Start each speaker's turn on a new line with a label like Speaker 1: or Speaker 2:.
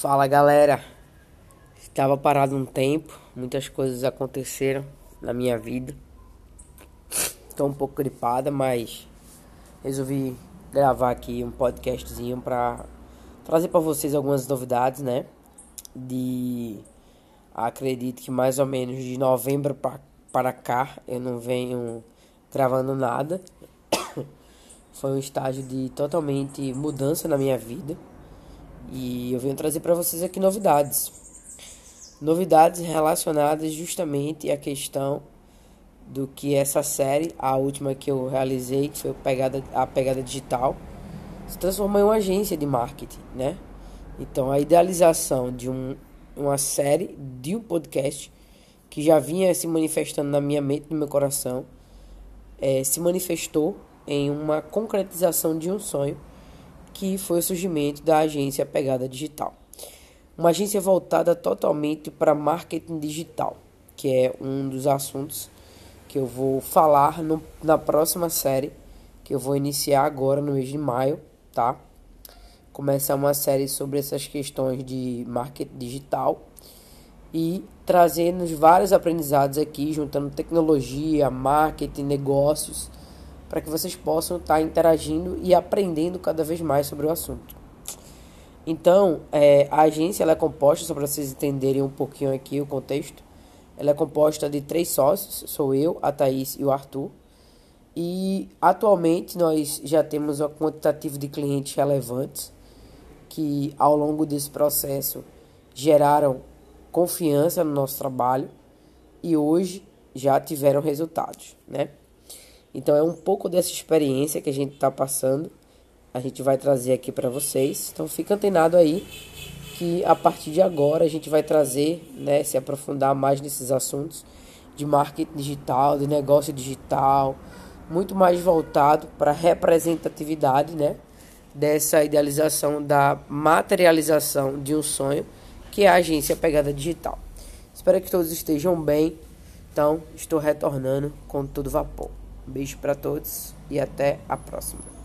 Speaker 1: Fala galera, estava parado um tempo, muitas coisas aconteceram na minha vida. Estou um pouco gripada, mas resolvi gravar aqui um podcastzinho para trazer para vocês algumas novidades, né? De acredito que mais ou menos de novembro para cá eu não venho gravando nada. Foi um estágio de totalmente mudança na minha vida e eu venho trazer para vocês aqui novidades. Novidades relacionadas justamente à questão do que essa série, a última que eu realizei, que foi a pegada, a pegada digital, se transformou em uma agência de marketing, né? Então a idealização de um, uma série, de um podcast que já vinha se manifestando na minha mente, no meu coração, é, se manifestou em uma concretização de um sonho que foi o surgimento da agência Pegada Digital. Uma agência voltada totalmente para marketing digital, que é um dos assuntos que eu vou falar no, na próxima série, que eu vou iniciar agora no mês de maio, tá? Começar uma série sobre essas questões de marketing digital e trazendo vários aprendizados aqui, juntando tecnologia, marketing, negócios para que vocês possam estar tá interagindo e aprendendo cada vez mais sobre o assunto. Então, é, a agência ela é composta, só para vocês entenderem um pouquinho aqui o contexto, ela é composta de três sócios, sou eu, a Thaís e o Arthur. E atualmente nós já temos um quantitativo de clientes relevantes que ao longo desse processo geraram confiança no nosso trabalho e hoje já tiveram resultados, né? Então é um pouco dessa experiência que a gente está passando. A gente vai trazer aqui para vocês. Então fica antenado aí que a partir de agora a gente vai trazer, né, se aprofundar mais nesses assuntos de marketing digital, de negócio digital, muito mais voltado para representatividade, né, dessa idealização da materialização de um sonho que é a agência Pegada Digital. Espero que todos estejam bem. Então, estou retornando com todo vapor. Beijo para todos e até a próxima.